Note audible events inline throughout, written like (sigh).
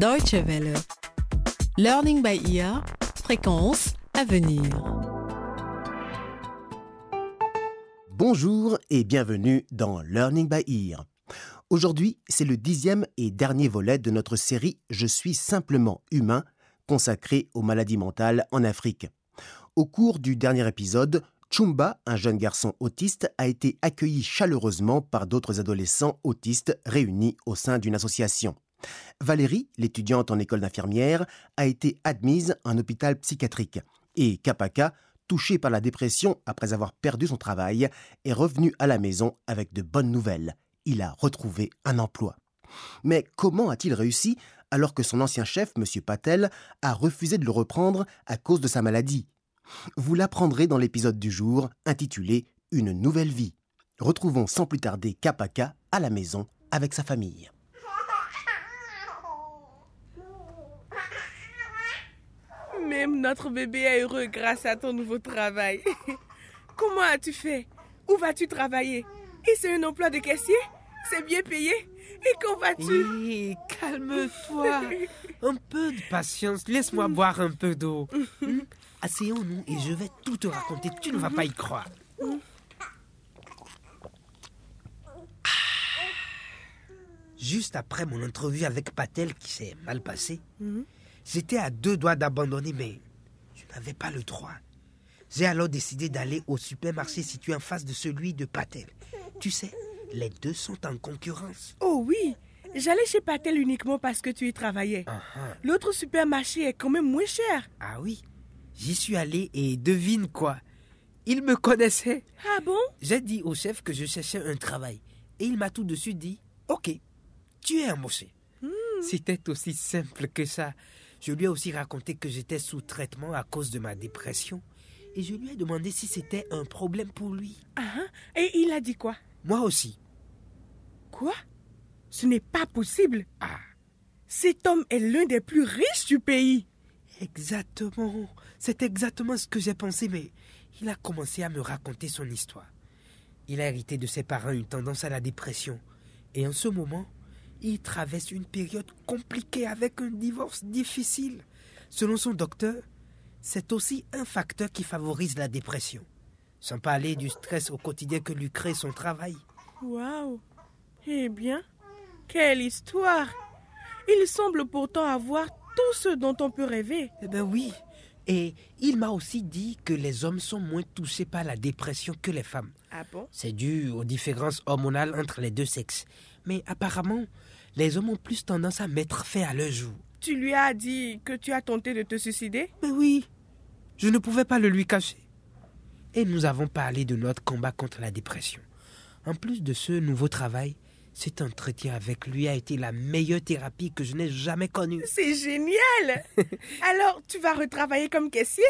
Deutsche Welle. Learning by. Fréquence à venir. Bonjour et bienvenue dans Learning by Ear. Aujourd'hui, c'est le dixième et dernier volet de notre série Je suis simplement humain, consacrée aux maladies mentales en Afrique. Au cours du dernier épisode, Chumba, un jeune garçon autiste, a été accueilli chaleureusement par d'autres adolescents autistes réunis au sein d'une association. Valérie, l'étudiante en école d'infirmière, a été admise en hôpital psychiatrique. Et Kapaka, touché par la dépression après avoir perdu son travail, est revenu à la maison avec de bonnes nouvelles. Il a retrouvé un emploi. Mais comment a-t-il réussi alors que son ancien chef, M. Patel, a refusé de le reprendre à cause de sa maladie? Vous l'apprendrez dans l'épisode du jour intitulé Une nouvelle vie. Retrouvons sans plus tarder Kapaka à la maison avec sa famille. Même notre bébé est heureux grâce à ton nouveau travail. (laughs) Comment as-tu fait? Où vas-tu travailler? Et c'est un emploi de caissier? C'est bien payé? Et quand vas-tu? Hé, calme-toi. (laughs) Un peu de patience. Laisse-moi boire un peu d'eau. Hmm? Asseyons-nous et je vais tout te raconter. Tu ne vas pas y croire. Ah. Juste après mon entrevue avec Patel qui s'est mal passée, j'étais à deux doigts d'abandonner, mais je n'avais pas le droit. J'ai alors décidé d'aller au supermarché situé en face de celui de Patel. Tu sais, les deux sont en concurrence. Oh oui J'allais chez Patel uniquement parce que tu y travaillais. Ah, ah. L'autre supermarché est quand même moins cher. Ah oui, j'y suis allé et devine quoi Il me connaissait. Ah bon? J'ai dit au chef que je cherchais un travail et il m'a tout de suite dit Ok, tu es embauché. C'était aussi simple que ça. Je lui ai aussi raconté que j'étais sous traitement à cause de ma dépression et je lui ai demandé si c'était un problème pour lui. Ah, hein? Et il a dit quoi? Moi aussi. Quoi? Ce n'est pas possible. Ah, Cet homme est l'un des plus riches du pays. exactement. C'est exactement ce que j'ai pensé, mais il a commencé à me raconter son histoire. Il a hérité de ses parents une tendance à la dépression. Et en ce moment, il traverse une période compliquée avec un divorce difficile. Selon son docteur, c'est aussi un facteur qui favorise la dépression. Sans parler du stress au quotidien que lui crée son travail. Waouh Eh bien, quelle histoire Il semble pourtant avoir tout ce dont on peut rêver. Eh ben oui. Et il m'a aussi dit que les hommes sont moins touchés par la dépression que les femmes. Ah bon? C'est dû aux différences hormonales entre les deux sexes. Mais apparemment, les hommes ont plus tendance à mettre fin à leur jour. Tu lui as dit que tu as tenté de te suicider Mais oui, je ne pouvais pas le lui cacher. Et nous avons parlé de notre combat contre la dépression. En plus de ce nouveau travail, cet entretien avec lui a été la meilleure thérapie que je n'ai jamais connue. C'est génial (laughs) Alors, tu vas retravailler comme caissier?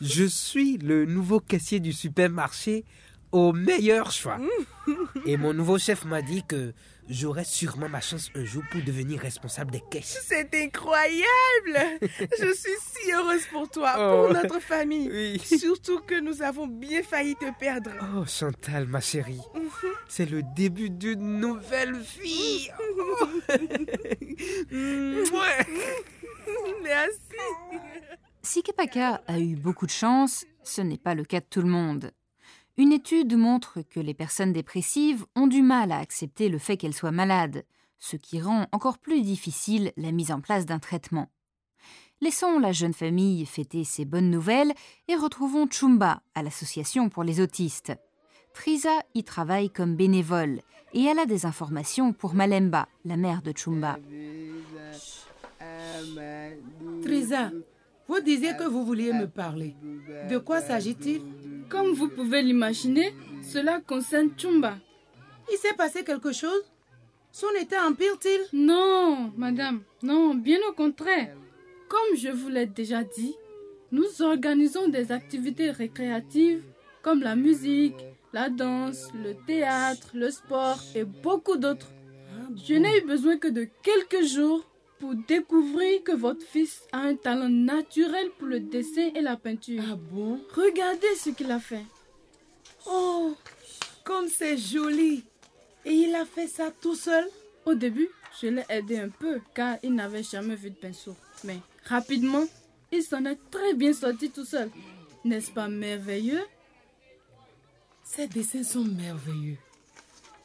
Je suis le nouveau caissier du supermarché au meilleur choix. Et mon nouveau chef m'a dit que j'aurais sûrement ma chance un jour pour devenir responsable des caisses. C'est incroyable Je suis si heureuse pour toi, Oh. pour notre famille. Oui. Surtout que nous avons bien failli te perdre. Oh Chantal, ma chérie, c'est le début d'une nouvelle vie. Oh. Merci Si Kapaka a eu beaucoup de chance, ce n'est pas le cas de tout le monde. Une étude montre que les personnes dépressives ont du mal à accepter le fait qu'elles soient malades, ce qui rend encore plus difficile la mise en place d'un traitement. Laissons la jeune famille fêter ces bonnes nouvelles et retrouvons Chumba à l'association pour les autistes. Trisa y travaille comme bénévole et elle a des informations pour Malemba, la mère de Chumba. Trisa, vous disiez que vous vouliez me parler. De quoi s'agit-il? Comme vous pouvez l'imaginer, cela concerne Chumba. Il s'est passé quelque chose? Son état empire-t-il? Non, madame, non, bien au contraire. Comme je vous l'ai déjà dit, nous organisons des activités récréatives comme la musique, la danse, le théâtre, le sport et beaucoup d'autres. Je n'ai eu besoin que de quelques jours pour découvrir que votre fils a un talent naturel pour le dessin et la peinture. Ah bon? Regardez ce qu'il a fait. Oh, comme c'est joli Et il a fait ça tout seul Au début, je l'ai aidé un peu car il n'avait jamais vu de pinceau. Mais rapidement, il s'en est très bien sorti tout seul. N'est-ce pas merveilleux? Ces dessins sont merveilleux.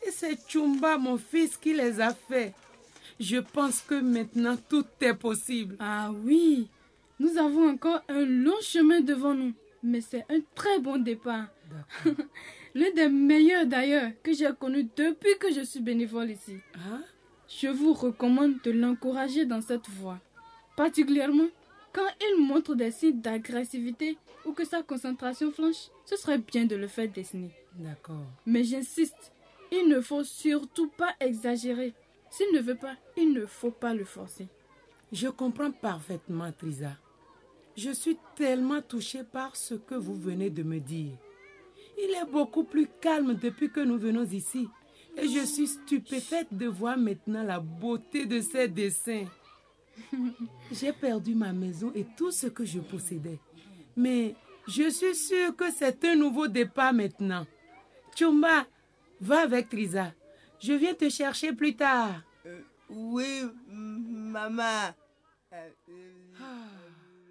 Et c'est Chumba, mon fils, qui les a faits. Je pense que maintenant tout est possible. Ah oui, nous avons encore un long chemin devant nous, mais c'est un très bon départ. (laughs) L'un des meilleurs d'ailleurs que j'ai connu depuis que je suis bénévole ici. Ah? Je vous recommande de l'encourager dans cette voie, particulièrement quand il montre des signes d'agressivité ou que sa concentration flanche. Ce serait bien de le faire dessiner. D'accord. Mais j'insiste, il ne faut surtout pas exagérer. S'il ne veut pas, il ne faut pas le forcer. Je comprends parfaitement, Trisa. Je suis tellement touchée par ce que vous venez de me dire. Il est beaucoup plus calme depuis que nous venons ici. Et je suis stupéfaite de voir maintenant la beauté de ses dessins. (laughs) J'ai perdu ma maison et tout ce que je possédais. Mais je suis sûre que c'est un nouveau départ maintenant. Chumba, va avec Trisa. Je viens te chercher plus tard. Oui, maman.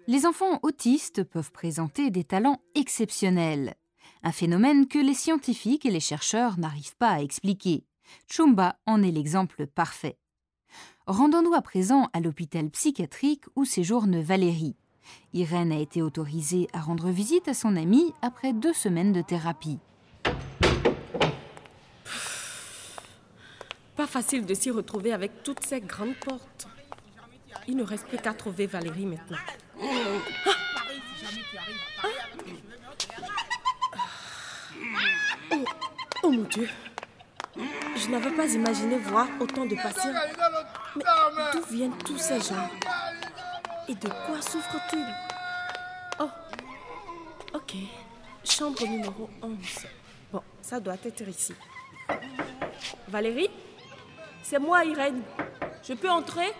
Les enfants autistes peuvent présenter des talents exceptionnels, un phénomène que les scientifiques et les chercheurs n'arrivent pas à expliquer. Chumba en est l'exemple parfait. Rendons-nous à présent à l'hôpital psychiatrique où séjourne Valérie. Irène a été autorisée à rendre visite à son amie après deux semaines de thérapie. Pas facile de s'y retrouver avec toutes ces grandes portes. Il ne reste plus qu'à trouver Valérie maintenant. Oh, oh mon Dieu. Je n'avais pas imaginé voir autant de patients. Mais d'où viennent tous ces gens? Et de quoi souffrent-ils? Oh, ok. Chambre numéro 11. Bon, ça doit être ici. Valérie? C'est moi, Irène. Je peux entrer?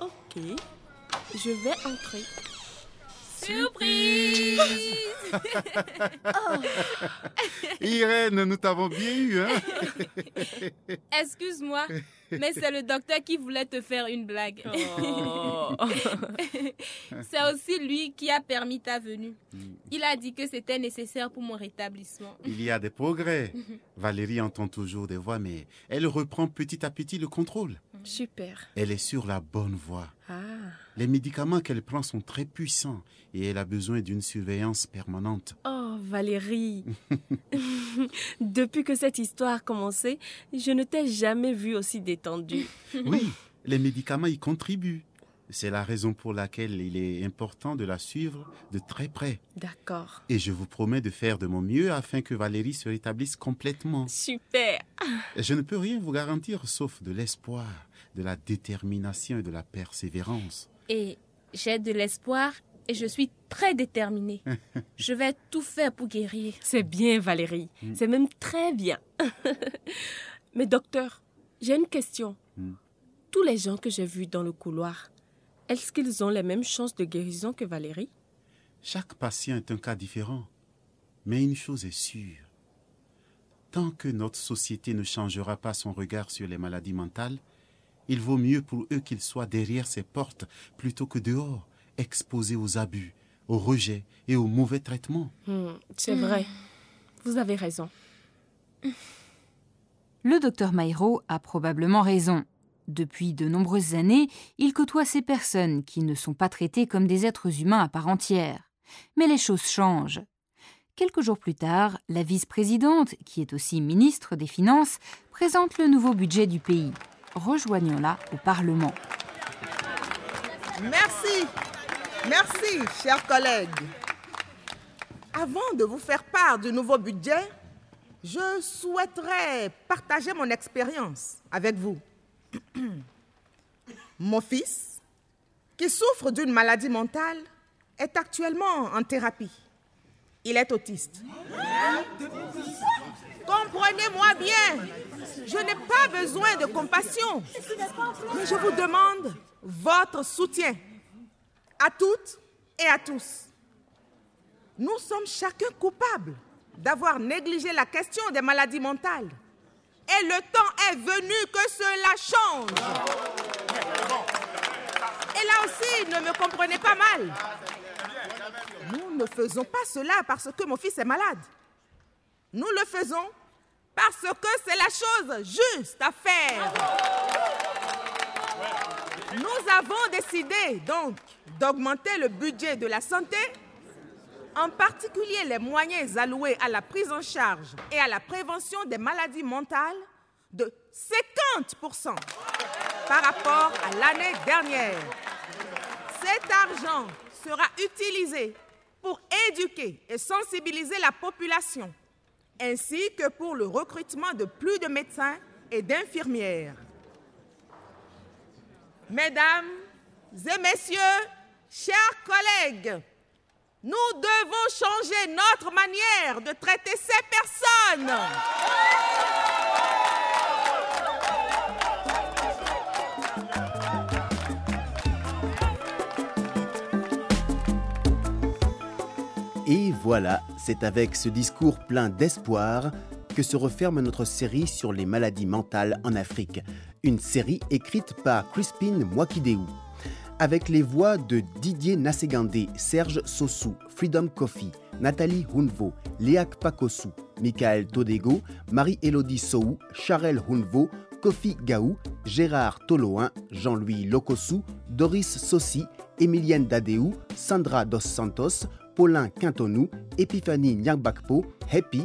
Ok. Je vais entrer. Surprise (laughs) Irène, nous t'avons bien eu, hein? (laughs) Excuse-moi, mais c'est le docteur qui voulait te faire une blague. Oh. (laughs) c'est aussi lui qui a permis ta venue. Il a dit que c'était nécessaire pour mon rétablissement. Il y a des progrès. Valérie entend toujours des voix, mais elle reprend petit à petit le contrôle. Super. Elle est sur la bonne voie. Ah. Les médicaments qu'elle prend sont très puissants et elle a besoin d'une surveillance permanente. Oh, Valérie. (laughs) Depuis que cette histoire a commencé, je ne t'ai jamais vue aussi détendue. Oui, les médicaments y contribuent. C'est la raison pour laquelle il est important de la suivre de très près. D'accord. Et je vous promets de faire de mon mieux afin que Valérie se rétablisse complètement. Super. Je ne peux rien vous garantir sauf de l'espoir, de la détermination et de la persévérance. Et j'ai de l'espoir et je suis très déterminée. (laughs) je vais tout faire pour guérir. C'est bien, Valérie. C'est même très bien. (laughs) Mais docteur, j'ai une question. Hmm. Tous les gens que j'ai vus dans le couloir, est-ce qu'ils ont les mêmes chances de guérison que Valérie? Chaque patient est un cas différent. Mais une chose est sûre. Tant que notre société ne changera pas son regard sur les maladies mentales, il vaut mieux pour eux qu'ils soient derrière ces portes plutôt que dehors, exposés aux abus, au rejet et aux mauvais traitements. Hmm, C'est vrai. Vous avez raison. Le docteur Mairo a probablement raison. Depuis de nombreuses années, il côtoie ces personnes qui ne sont pas traitées comme des êtres humains à part entière. Mais les choses changent. Quelques jours plus tard, la vice-présidente, qui est aussi ministre des Finances, présente le nouveau budget du pays. Rejoignons-la au Parlement. Merci. Merci, chers collègues. Avant de vous faire part du nouveau budget, je souhaiterais partager mon expérience avec vous. (clears throat) Mon fils, qui souffre d'une maladie mentale, est actuellement en thérapie. Il est autiste. Comprenez-moi bien, je n'ai pas besoin de compassion, mais je vous demande votre soutien à toutes et à tous. Nous sommes chacun coupables d'avoir négligé la question des maladies mentales. Et le temps est venu que cela change. Et là aussi, ne me comprenez pas mal. Nous ne faisons pas cela parce que mon fils est malade. Nous le faisons parce que c'est la chose juste à faire. Nous avons décidé donc d'augmenter le budget de la santé, en particulier les moyens alloués à la prise en charge et à la prévention des maladies mentales, de 50% par rapport à l'année dernière. Cet argent sera utilisé pour éduquer et sensibiliser la population, ainsi que pour le recrutement de plus de médecins et d'infirmières. Mesdames et messieurs, chers collègues, nous devons changer notre manière de traiter ces personnes. Et voilà, c'est avec ce discours plein d'espoir que se referme notre série sur les maladies mentales en Afrique. Une série écrite par Crispin Mwakideu. Avec les voix de Didier Nassegandé, Serge Sossou, Freedom Coffee, Nathalie Hunvo, Léak Pakosu, Michael Todego, Marie-Élodie Sou, Charel Hunvo, Kofi Gaou, Gérard Toloin, Jean-Louis Lokosu, Doris Sossi, Emilienne Dadeou, Sandra Dos Santos, Paulin Quintonou, Epiphanie Nyangbakpo, Happy,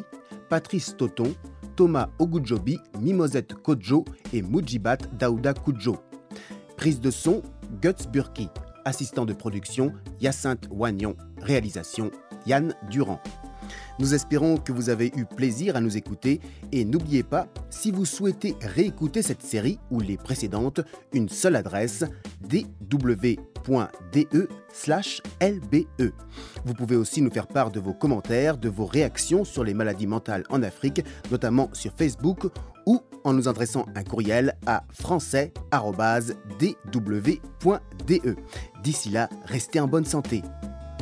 Patrice Toton, Thomas Ogujobi, Mimosette Kodjo et Mujibat Daouda Kudjo. Prise de son, Guts Burki. Assistant de production, Hyacinthe Wagnon. Réalisation, Yann Durand. Nous espérons que vous avez eu plaisir à nous écouter et n'oubliez pas, si vous souhaitez réécouter cette série ou les précédentes, une seule adresse dw.de/lbe. Vous pouvez aussi nous faire part de vos commentaires, de vos réactions sur les maladies mentales en Afrique, notamment sur Facebook ou en nous adressant un courriel à français@dw.de. D'ici là, restez en bonne santé.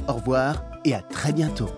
Au revoir et à très bientôt.